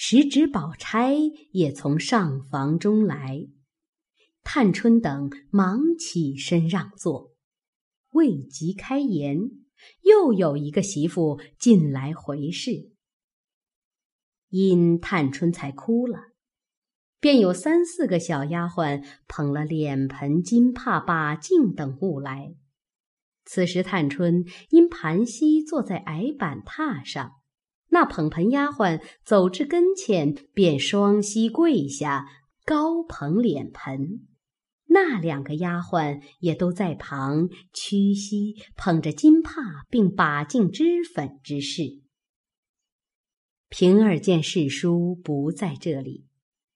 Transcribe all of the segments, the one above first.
十指宝钗也从上房中来，探春等忙起身让座，未及开言，又有一个媳妇进来回事，因探春才哭了。便有三四个小丫鬟捧了脸盆、金帕、把镜等物来。此时探春因盘膝坐在矮板榻上，那捧盆丫鬟走至跟前，便双膝跪下，高捧脸盆；那两个丫鬟也都在旁屈膝捧着金帕，并把镜脂粉之事。平儿见世叔不在这里。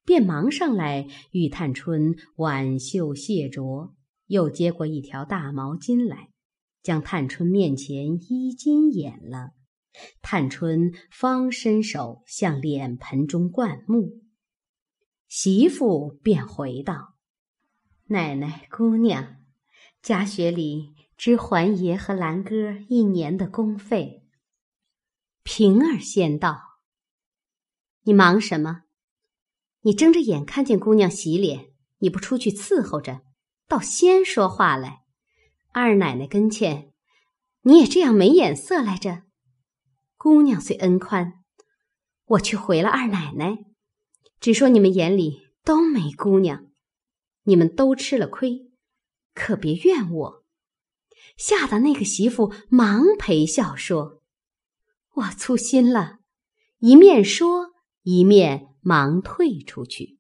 便忙上来与探春挽袖卸着，又接过一条大毛巾来，将探春面前衣襟掩了。探春方伸手向脸盆中灌木，媳妇便回道：“奶奶、姑娘，家学里支还爷和兰哥一年的工费。”平儿先道：“你忙什么？”你睁着眼看见姑娘洗脸，你不出去伺候着，倒先说话来。二奶奶跟前，你也这样没眼色来着。姑娘虽恩宽，我却回了二奶奶，只说你们眼里都没姑娘，你们都吃了亏，可别怨我。吓得那个媳妇忙陪笑说：“我粗心了。”一面说，一面。忙退出去。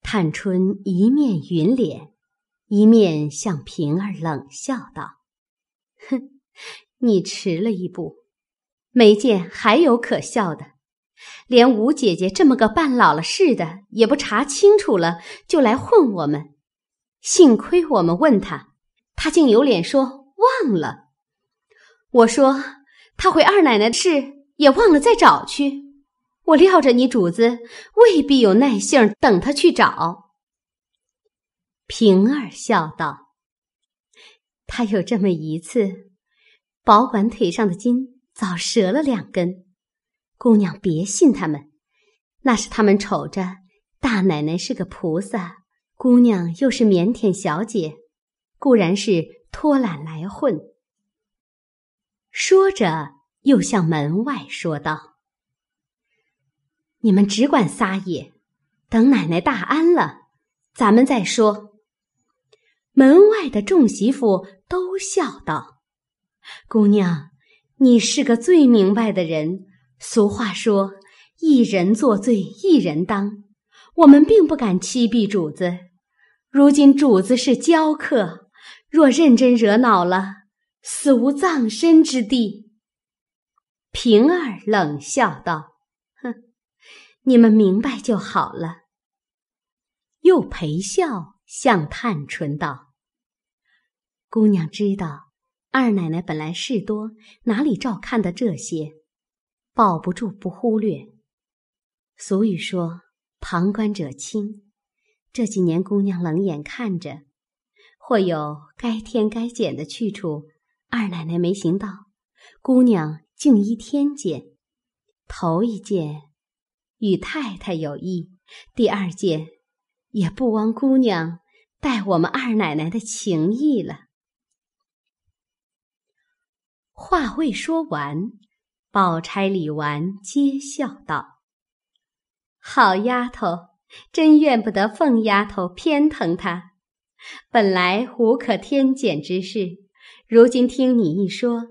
探春一面云脸，一面向平儿冷笑道：“哼，你迟了一步，没见还有可笑的。连吴姐姐这么个半老了似的，也不查清楚了，就来混我们。幸亏我们问他，他竟有脸说忘了。我说他回二奶奶的事也忘了再找去。”我料着你主子未必有耐性等他去找。平儿笑道：“他有这么一次，保管腿上的筋早折了两根。姑娘别信他们，那是他们瞅着大奶奶是个菩萨，姑娘又是腼腆小姐，固然是拖懒来混。”说着，又向门外说道。你们只管撒野，等奶奶大安了，咱们再说。门外的众媳妇都笑道：“姑娘，你是个最明白的人。俗话说，一人作罪一人当。我们并不敢欺蔽主子。如今主子是娇客，若认真惹恼了，死无葬身之地。”平儿冷笑道。哼你们明白就好了。又陪笑向探春道：“姑娘知道，二奶奶本来事多，哪里照看的这些，保不住不忽略。俗语说，旁观者清。这几年姑娘冷眼看着，或有该添该减的去处，二奶奶没行到，姑娘竟依天减。头一件。”与太太有意，第二件也不枉姑娘待我们二奶奶的情谊了。话未说完，宝钗、李纨皆笑道：“好丫头，真怨不得凤丫头偏疼她。本来无可添减之事，如今听你一说，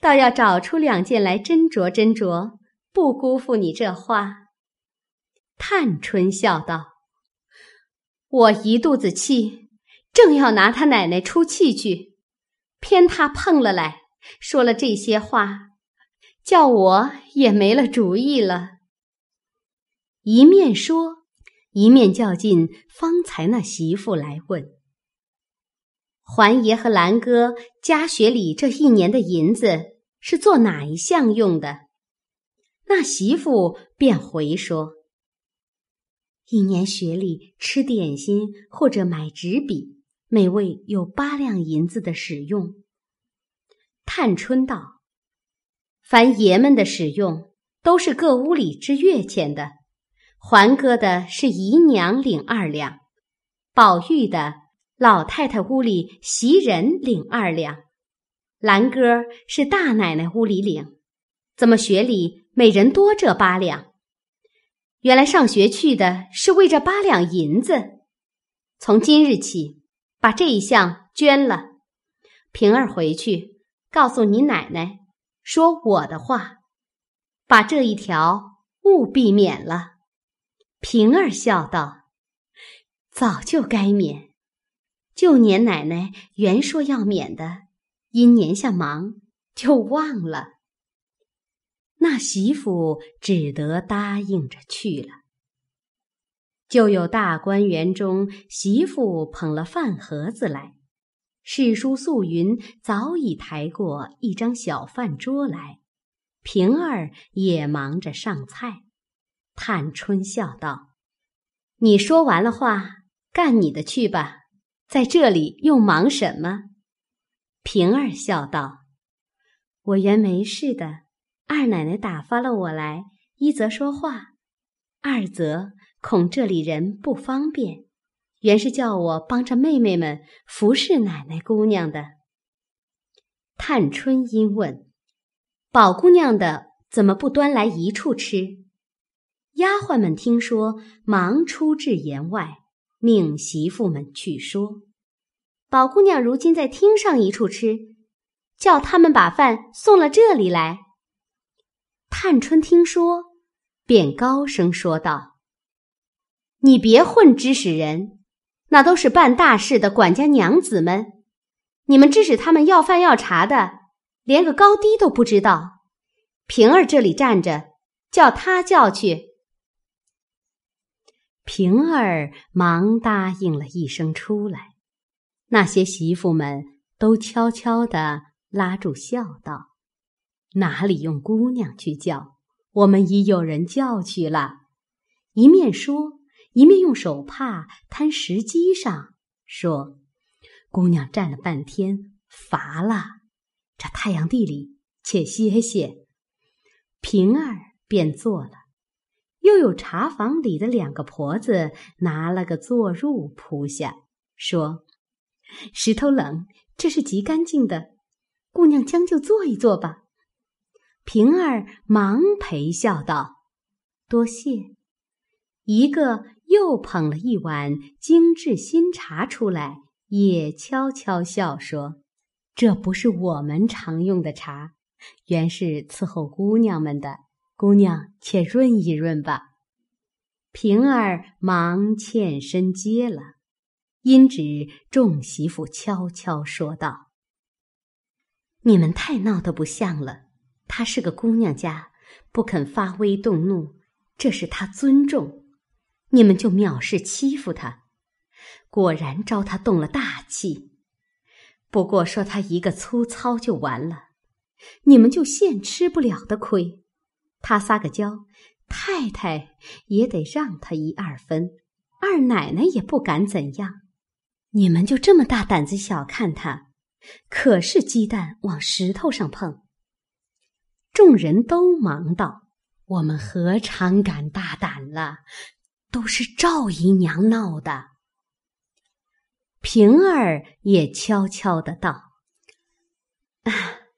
倒要找出两件来斟酌斟酌，不辜负你这话。”探春笑道：“我一肚子气，正要拿他奶奶出气去，偏他碰了来说了这些话，叫我也没了主意了。”一面说，一面叫进方才那媳妇来问：“环爷和兰哥家学里这一年的银子是做哪一项用的？”那媳妇便回说。一年学里吃点心或者买纸笔，每位有八两银子的使用。探春道：“凡爷们的使用，都是各屋里支月钱的。还哥的是姨娘领二两，宝玉的老太太屋里袭人领二两，兰哥是大奶奶屋里领。怎么学里每人多这八两？原来上学去的是为这八两银子。从今日起，把这一项捐了。平儿回去告诉你奶奶，说我的话，把这一条务必免了。平儿笑道：“早就该免，旧年奶奶原说要免的，因年下忙就忘了。那媳妇只得答应着去了。就有大观园中媳妇捧了饭盒子来，史书素云早已抬过一张小饭桌来，平儿也忙着上菜。”探春笑道：“你说完了话，干你的去吧，在这里又忙什么？”平儿笑道：“我原没事的，二奶奶打发了我来，一则说话，二则恐这里人不方便，原是叫我帮着妹妹们服侍奶奶姑娘的。”探春因问：“宝姑娘的怎么不端来一处吃？”丫鬟们听说，忙出至檐外，命媳妇们去说：“宝姑娘如今在厅上一处吃，叫他们把饭送了这里来。”探春听说，便高声说道：“你别混指使人，那都是办大事的管家娘子们，你们指使他们要饭要茶的，连个高低都不知道。平儿这里站着，叫他叫去。”平儿忙答应了一声出来，那些媳妇们都悄悄地拉住笑道：“哪里用姑娘去叫？我们已有人叫去了。”一面说，一面用手帕摊石机上，说：“姑娘站了半天，乏了，这太阳地里且歇歇。”平儿便坐了。又有茶房里的两个婆子拿了个坐褥铺下，说：“石头冷，这是极干净的，姑娘将就坐一坐吧。”平儿忙陪笑道：“多谢。”一个又捧了一碗精致新茶出来，也悄悄笑说：“这不是我们常用的茶，原是伺候姑娘们的。”姑娘，且润一润吧。平儿忙欠身接了，因指众媳妇悄悄说道：“你们太闹得不像了。她是个姑娘家，不肯发威动怒，这是她尊重，你们就藐视欺负他。果然招他动了大气。不过说他一个粗糙就完了，你们就现吃不了的亏。”他撒个娇，太太也得让他一二分，二奶奶也不敢怎样。你们就这么大胆子小看他，可是鸡蛋往石头上碰。众人都忙道：“我们何尝敢大胆了？都是赵姨娘闹的。”平儿也悄悄的道：“啊，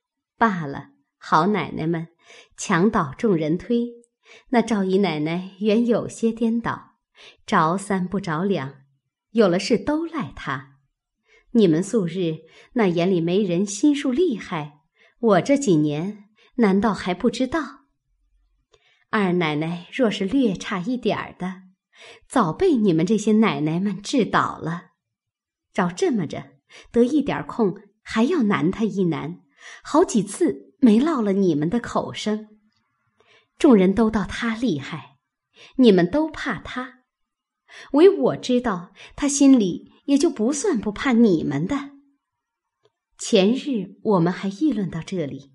罢了，好奶奶们。”墙倒众人推，那赵姨奶奶原有些颠倒，着三不着两，有了事都赖她。你们素日那眼里没人心术厉害，我这几年难道还不知道？二奶奶若是略差一点儿的，早被你们这些奶奶们治倒了。照这么着，得一点空还要难他一难，好几次。没落了你们的口声，众人都道他厉害，你们都怕他，唯我知道他心里也就不算不怕你们的。前日我们还议论到这里，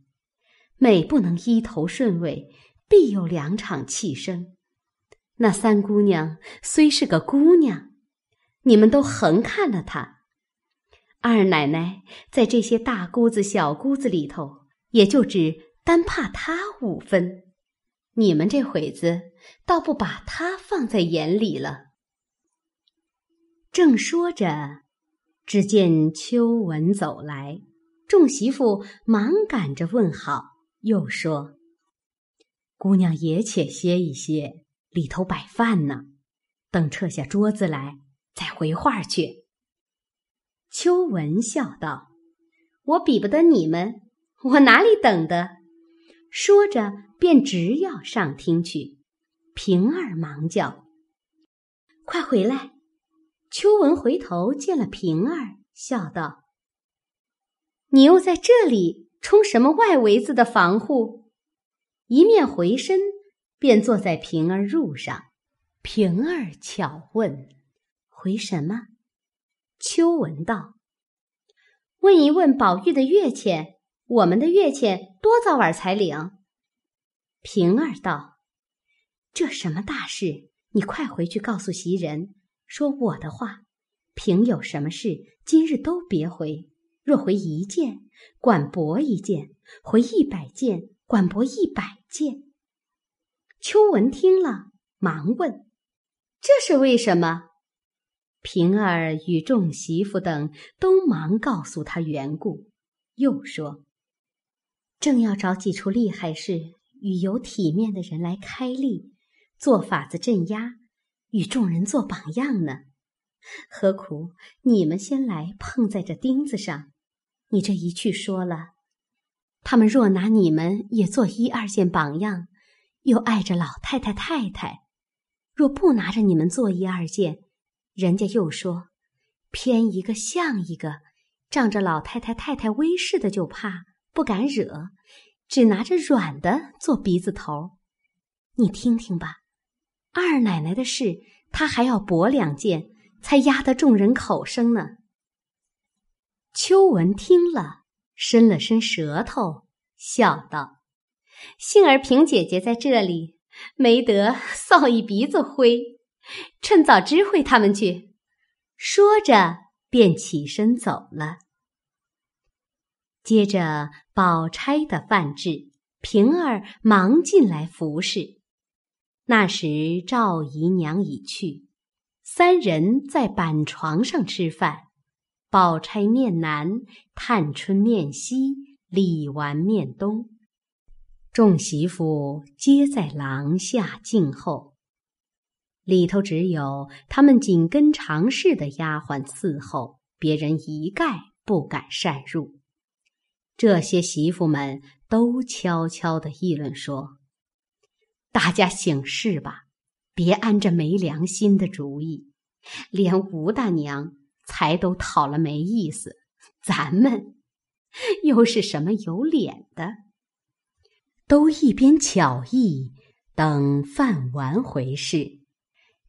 每不能一头顺位，必有两场气声。那三姑娘虽是个姑娘，你们都横看了她。二奶奶在这些大姑子、小姑子里头。也就只单怕她五分，你们这会子倒不把她放在眼里了。”正说着，只见秋文走来，众媳妇忙赶着问好，又说：“姑娘也且歇一歇，里头摆饭呢，等撤下桌子来，再回话去。”秋文笑道：“我比不得你们，我哪里等得？”说着，便直要上厅去。平儿忙叫：“快回来！”秋文回头见了平儿，笑道：“你又在这里充什么外围子的防护？”一面回身，便坐在平儿褥上。平儿巧问：“回什么？”秋文道：“问一问宝玉的月钱，我们的月钱多早晚才领？”平儿道：“这什么大事？你快回去告诉袭人。”说我的话，平有什么事，今日都别回。若回一件，管驳一件；回一百件，管驳一百件。秋文听了，忙问：“这是为什么？”平儿与众媳妇等都忙告诉他缘故，又说：“正要找几处厉害事，与有体面的人来开例，做法子镇压。”与众人做榜样呢，何苦你们先来碰在这钉子上？你这一去说了，他们若拿你们也做一二件榜样，又碍着老太太太太；若不拿着你们做一二件，人家又说偏一个像一个，仗着老太太太太威势的就怕不敢惹，只拿着软的做鼻子头。你听听吧。二奶奶的事，她还要驳两件，才压得众人口声呢。秋文听了，伸了伸舌头，笑道：“幸而平姐姐在这里，没得 臊一鼻子灰，趁早知会他们去。”说着，便起身走了。接着，宝钗的饭至，平儿忙进来服侍。那时赵姨娘已去，三人在板床上吃饭。宝钗面南，探春面西，李纨面东，众媳妇皆在廊下静候。里头只有他们紧跟常侍的丫鬟伺候，别人一概不敢擅入。这些媳妇们都悄悄地议论说。大家醒事吧，别安着没良心的主意。连吴大娘才都讨了没意思，咱们又是什么有脸的？都一边巧议，等饭完回事，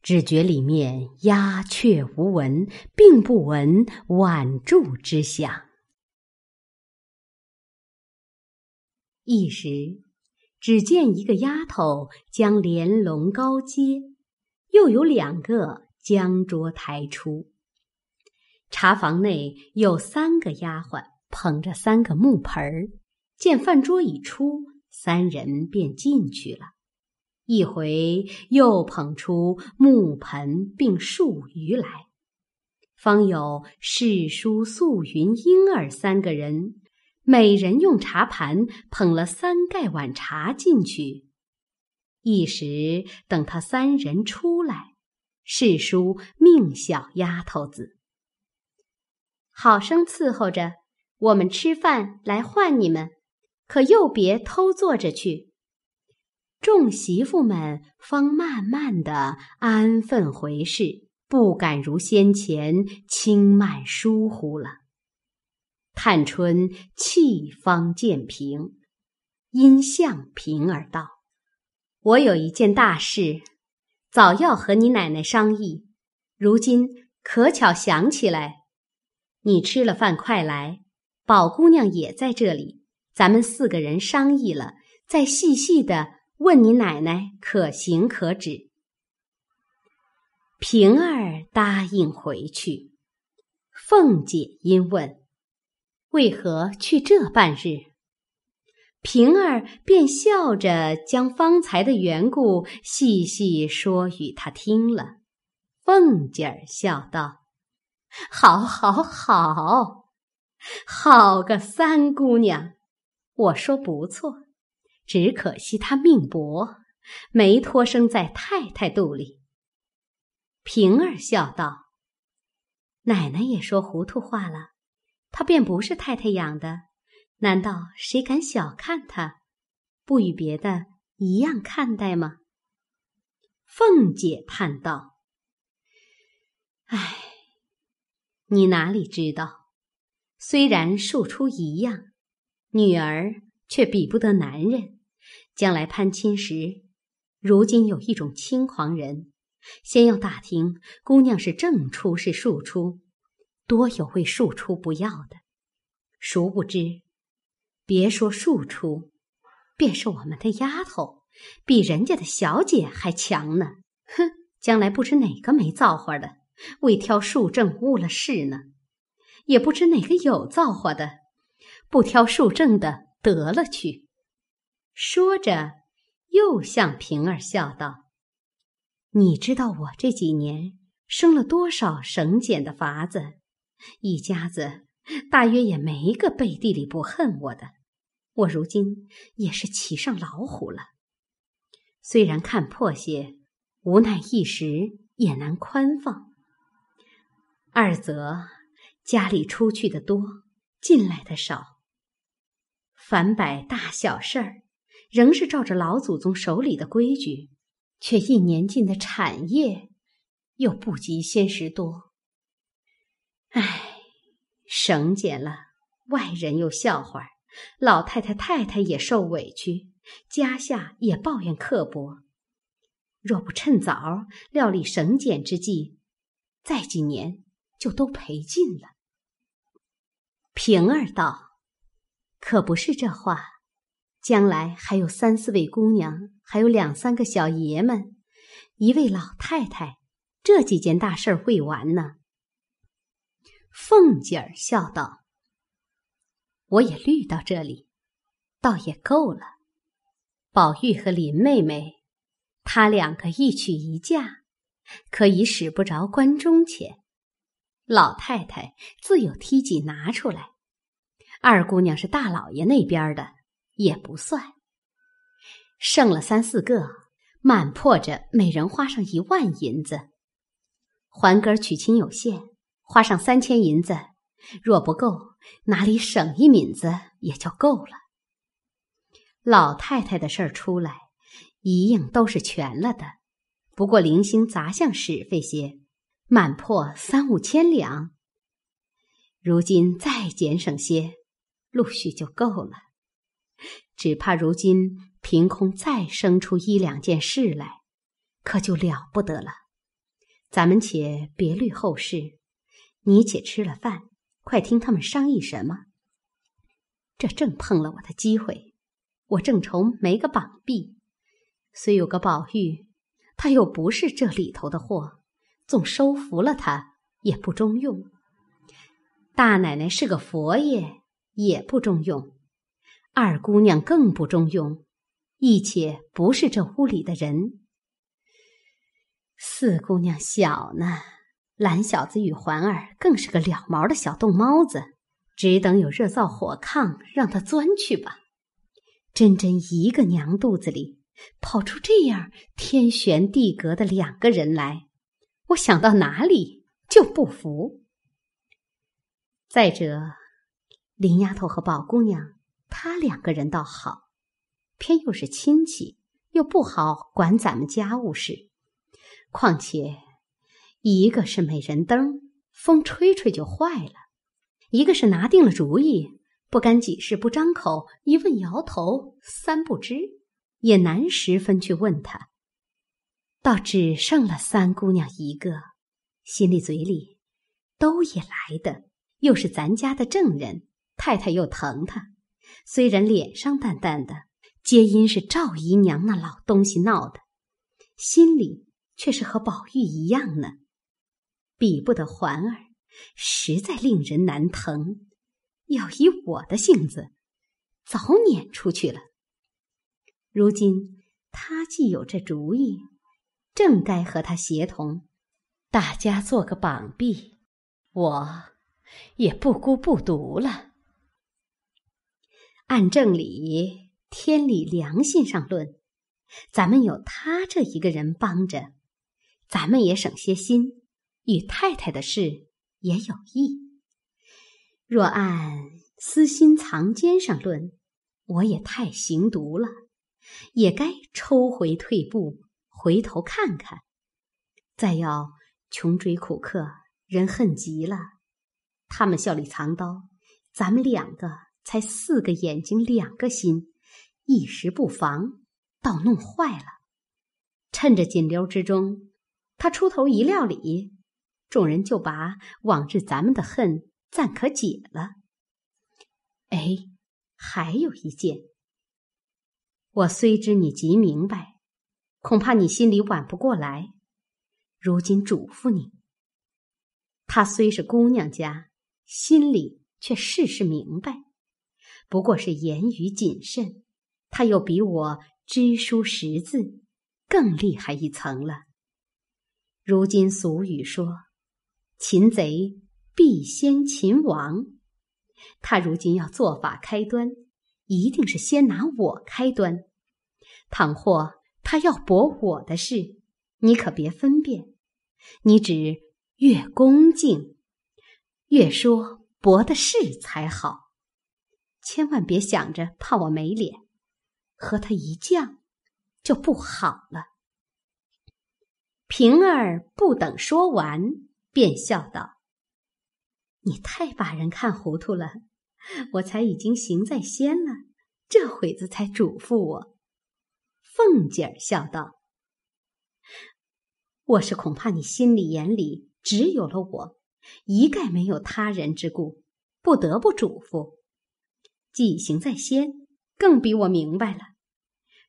只觉里面鸦雀无闻，并不闻晚柱之响。一时。只见一个丫头将帘笼高揭，又有两个将桌抬出。茶房内有三个丫鬟捧着三个木盆儿，见饭桌已出，三人便进去了。一回又捧出木盆并数鱼来，方有世书、素云、莺儿三个人。每人用茶盘捧了三盖碗茶进去，一时等他三人出来，世叔命小丫头子好生伺候着我们吃饭来唤你们，可又别偷坐着去。众媳妇们方慢慢的安分回事，不敢如先前轻慢疏忽了。探春气方渐平，因向平儿道：“我有一件大事，早要和你奶奶商议，如今可巧想起来。你吃了饭快来，宝姑娘也在这里，咱们四个人商议了，再细细的问你奶奶可行可止。”平儿答应回去，凤姐因问。为何去这半日？平儿便笑着将方才的缘故细细说与他听了。凤姐儿笑道：“好，好，好，好个三姑娘！我说不错，只可惜他命薄，没托生在太太肚里。”平儿笑道：“奶奶也说糊涂话了，他便不是太太养的。”难道谁敢小看他，不与别的一样看待吗？凤姐叹道：“唉，你哪里知道？虽然庶出一样，女儿却比不得男人。将来攀亲时，如今有一种轻狂人，先要打听姑娘是正出是庶出，多有为庶出不要的，殊不知。”别说庶出，便是我们的丫头，比人家的小姐还强呢。哼，将来不知哪个没造化的，为挑庶正误了事呢；也不知哪个有造化的，不挑庶正的得了去。说着，又向平儿笑道：“你知道我这几年生了多少省俭的法子，一家子大约也没个背地里不恨我的。”我如今也是骑上老虎了，虽然看破些，无奈一时也难宽放。二则家里出去的多，进来的少，凡百大小事儿，仍是照着老祖宗手里的规矩，却一年进的产业又不及先时多。唉，省俭了，外人又笑话。老太太、太太也受委屈，家下也抱怨刻薄。若不趁早料理省俭之计，再几年就都赔尽了。平儿道：“可不是这话，将来还有三四位姑娘，还有两三个小爷们，一位老太太，这几件大事儿未完呢。”凤姐儿笑道。我也虑到这里，倒也够了。宝玉和林妹妹，他两个一娶一嫁，可以使不着关中钱。老太太自有梯级拿出来。二姑娘是大老爷那边的，也不算。剩了三四个，满破着每人花上一万银子。环哥娶亲有限，花上三千银子。若不够，哪里省一敏子也就够了。老太太的事儿出来，一应都是全了的。不过零星杂项使费些，满破三五千两。如今再减省些，陆续就够了。只怕如今凭空再生出一两件事来，可就了不得了。咱们且别虑后事，你且吃了饭。快听他们商议什么！这正碰了我的机会，我正愁没个绑臂，虽有个宝玉，他又不是这里头的货，纵收服了他也不中用。大奶奶是个佛爷，也不中用；二姑娘更不中用，亦且不是这屋里的人。四姑娘小呢。懒小子与环儿更是个了毛的小冻猫子，只等有热灶火炕，让他钻去吧。真真一个娘肚子里跑出这样天悬地隔的两个人来，我想到哪里就不服。再者，林丫头和宝姑娘，她两个人倒好，偏又是亲戚，又不好管咱们家务事，况且。一个是美人灯，风吹吹就坏了；一个是拿定了主意，不干几事不张口，一问摇头，三不知，也难十分去问他。倒只剩了三姑娘一个，心里嘴里都也来的，又是咱家的正人，太太又疼他，虽然脸上淡淡的，皆因是赵姨娘那老东西闹的，心里却是和宝玉一样呢。比不得环儿，实在令人难疼。要依我的性子，早撵出去了。如今他既有这主意，正该和他协同，大家做个绑臂，我也不孤不独了。按正理、天理、良心上论，咱们有他这一个人帮着，咱们也省些心，与太太的事也有益。若按私心藏奸上论，我也太行毒了，也该抽回退步，回头看看。再要穷追苦克，人恨极了。他们笑里藏刀，咱们两个才四个眼睛两个心，一时不防，倒弄坏了。趁着紧溜之中，他出头一料理，众人就把往日咱们的恨。暂可解了。哎，还有一件，我虽知你极明白，恐怕你心里挽不过来。如今嘱咐你，她虽是姑娘家，心里却事事明白，不过是言语谨慎。他又比我知书识字，更厉害一层了。如今俗语说，擒贼。必先擒王，他如今要做法开端，一定是先拿我开端。倘或他要驳我的事，你可别分辨，你只越恭敬，越说驳的是才好，千万别想着怕我没脸，和他一犟就不好了。平儿不等说完，便笑道。你太把人看糊涂了，我才已经行在先了，这会子才嘱咐我。凤姐儿笑道：“我是恐怕你心里眼里只有了我，一概没有他人之故，不得不嘱咐。既行在先，更比我明白了。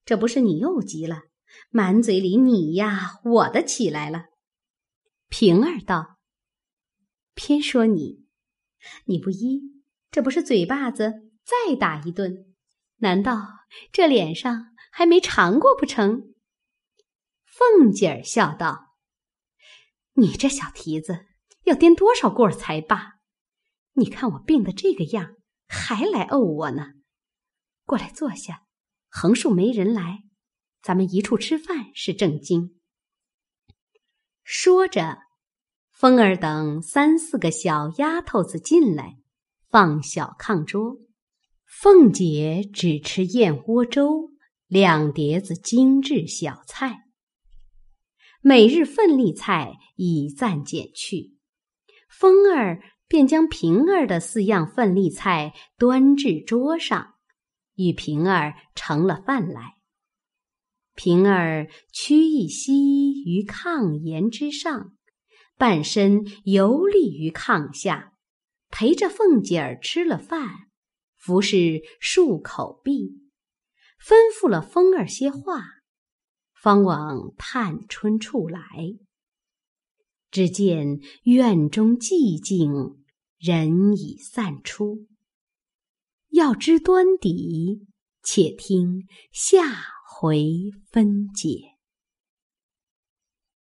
这不是你又急了，满嘴里你呀我的起来了。”平儿道：“偏说你。”你不依，这不是嘴巴子再打一顿？难道这脸上还没尝过不成？凤姐儿笑道：“你这小蹄子要颠多少过才罢？你看我病的这个样，还来怄我呢？过来坐下，横竖没人来，咱们一处吃饭是正经。”说着。风儿等三四个小丫头子进来，放小炕桌。凤姐只吃燕窝粥，两碟子精致小菜。每日份例菜已暂减去，风儿便将平儿的四样份例菜端至桌上，与平儿盛了饭来。平儿屈一膝于炕沿之上。半身游立于炕下，陪着凤姐儿吃了饭，服侍漱口毕，吩咐了风儿些话，方往探春处来。只见院中寂静，人已散出。要知端底，且听下回分解。